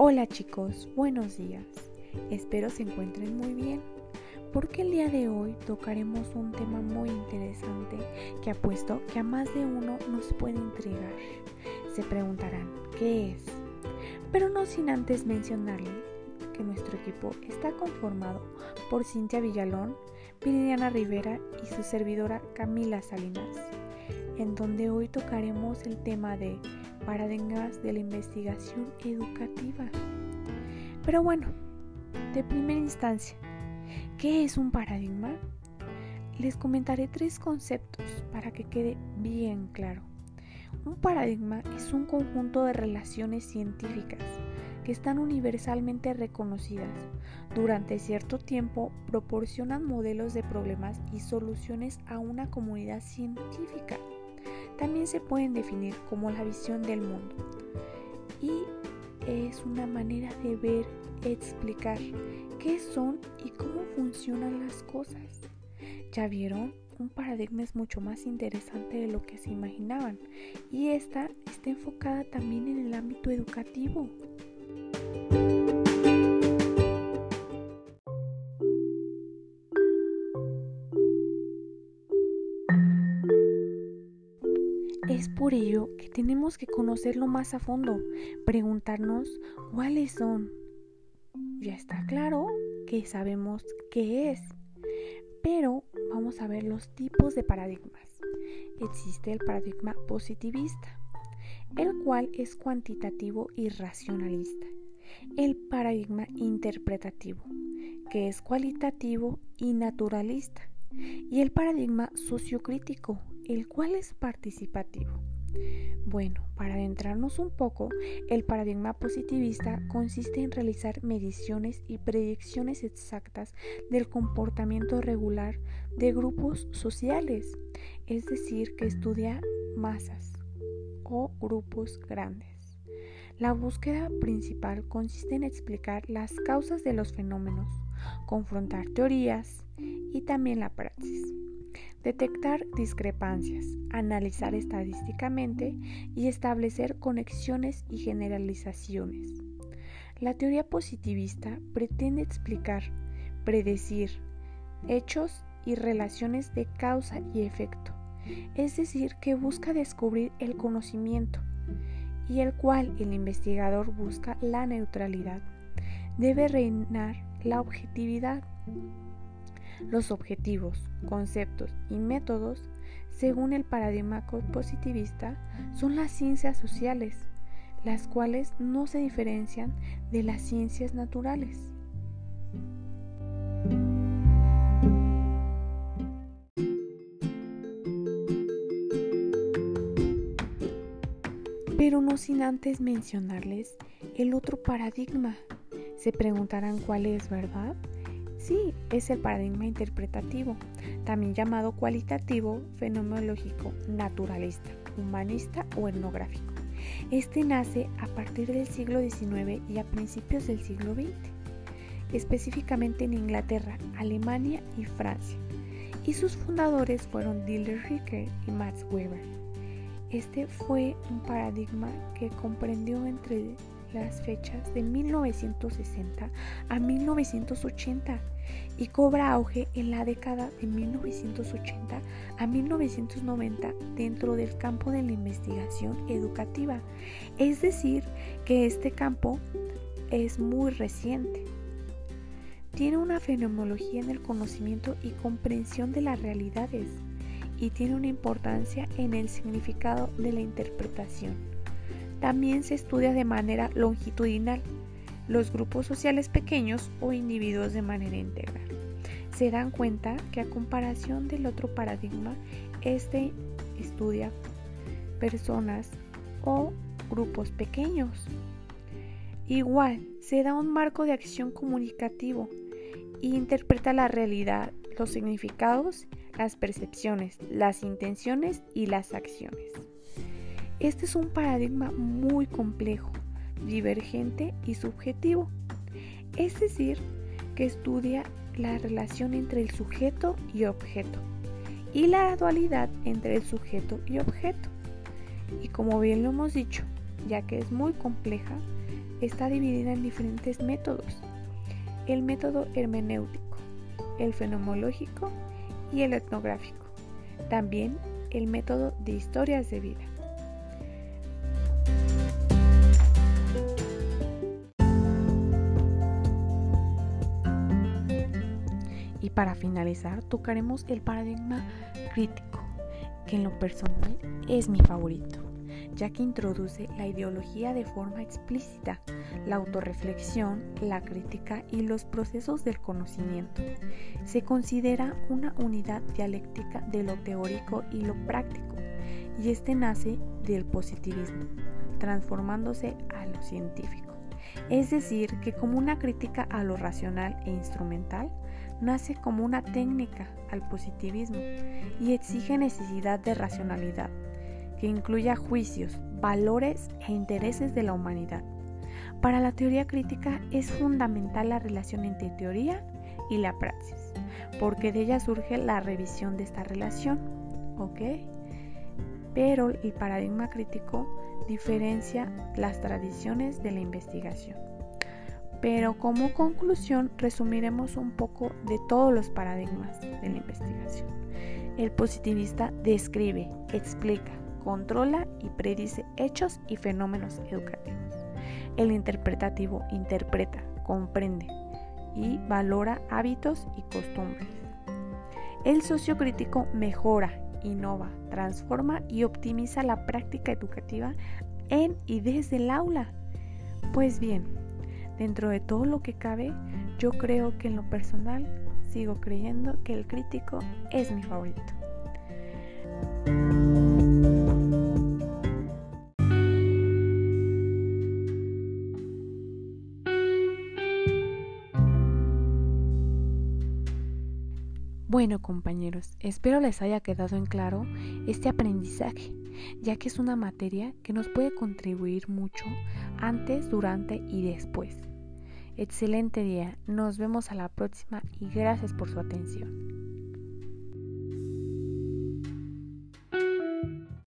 Hola chicos, buenos días. Espero se encuentren muy bien, porque el día de hoy tocaremos un tema muy interesante que apuesto que a más de uno nos puede intrigar. Se preguntarán, ¿qué es? Pero no sin antes mencionarles que nuestro equipo está conformado por Cintia Villalón, Viridiana Rivera y su servidora Camila Salinas, en donde hoy tocaremos el tema de paradigmas de la investigación educativa. Pero bueno, de primera instancia, ¿qué es un paradigma? Les comentaré tres conceptos para que quede bien claro. Un paradigma es un conjunto de relaciones científicas que están universalmente reconocidas. Durante cierto tiempo proporcionan modelos de problemas y soluciones a una comunidad científica también se pueden definir como la visión del mundo y es una manera de ver, explicar qué son y cómo funcionan las cosas. ¿Ya vieron? Un paradigma es mucho más interesante de lo que se imaginaban y esta está enfocada también en el ámbito educativo. Es por ello que tenemos que conocerlo más a fondo, preguntarnos cuáles son. Ya está claro que sabemos qué es, pero vamos a ver los tipos de paradigmas. Existe el paradigma positivista, el cual es cuantitativo y racionalista. El paradigma interpretativo, que es cualitativo y naturalista. Y el paradigma sociocrítico, el cual es participativo. Bueno, para adentrarnos un poco, el paradigma positivista consiste en realizar mediciones y predicciones exactas del comportamiento regular de grupos sociales, es decir, que estudia masas o grupos grandes. La búsqueda principal consiste en explicar las causas de los fenómenos, confrontar teorías y también la praxis detectar discrepancias, analizar estadísticamente y establecer conexiones y generalizaciones. La teoría positivista pretende explicar, predecir hechos y relaciones de causa y efecto, es decir, que busca descubrir el conocimiento y el cual el investigador busca la neutralidad. Debe reinar la objetividad los objetivos, conceptos y métodos, según el paradigma positivista, son las ciencias sociales, las cuales no se diferencian de las ciencias naturales. Pero no sin antes mencionarles el otro paradigma. Se preguntarán cuál es, ¿verdad? Sí, es el paradigma interpretativo, también llamado cualitativo, fenomenológico, naturalista, humanista o etnográfico. Este nace a partir del siglo XIX y a principios del siglo XX, específicamente en Inglaterra, Alemania y Francia, y sus fundadores fueron Diller Ricker y Max Weber. Este fue un paradigma que comprendió entre las fechas de 1960 a 1980 y cobra auge en la década de 1980 a 1990 dentro del campo de la investigación educativa. Es decir, que este campo es muy reciente. Tiene una fenomenología en el conocimiento y comprensión de las realidades y tiene una importancia en el significado de la interpretación. También se estudia de manera longitudinal los grupos sociales pequeños o individuos de manera integral. Se dan cuenta que a comparación del otro paradigma, este estudia personas o grupos pequeños. Igual, se da un marco de acción comunicativo e interpreta la realidad, los significados, las percepciones, las intenciones y las acciones. Este es un paradigma muy complejo, divergente y subjetivo, es decir, que estudia la relación entre el sujeto y objeto y la dualidad entre el sujeto y objeto. Y como bien lo hemos dicho, ya que es muy compleja, está dividida en diferentes métodos. El método hermenéutico, el fenomenológico y el etnográfico. También el método de historias de vida. Y para finalizar, tocaremos el paradigma crítico, que en lo personal es mi favorito, ya que introduce la ideología de forma explícita, la autorreflexión, la crítica y los procesos del conocimiento. Se considera una unidad dialéctica de lo teórico y lo práctico, y este nace del positivismo, transformándose a lo científico. Es decir, que como una crítica a lo racional e instrumental, nace como una técnica al positivismo y exige necesidad de racionalidad, que incluya juicios, valores e intereses de la humanidad. Para la teoría crítica es fundamental la relación entre teoría y la praxis, porque de ella surge la revisión de esta relación, ¿ok? Pero el paradigma crítico diferencia las tradiciones de la investigación. Pero como conclusión resumiremos un poco de todos los paradigmas de la investigación. El positivista describe, explica, controla y predice hechos y fenómenos educativos. El interpretativo interpreta, comprende y valora hábitos y costumbres. El sociocrítico mejora, innova, transforma y optimiza la práctica educativa en y desde el aula. Pues bien, Dentro de todo lo que cabe, yo creo que en lo personal sigo creyendo que el crítico es mi favorito. Bueno compañeros, espero les haya quedado en claro este aprendizaje, ya que es una materia que nos puede contribuir mucho antes, durante y después. Excelente día, nos vemos a la próxima y gracias por su atención.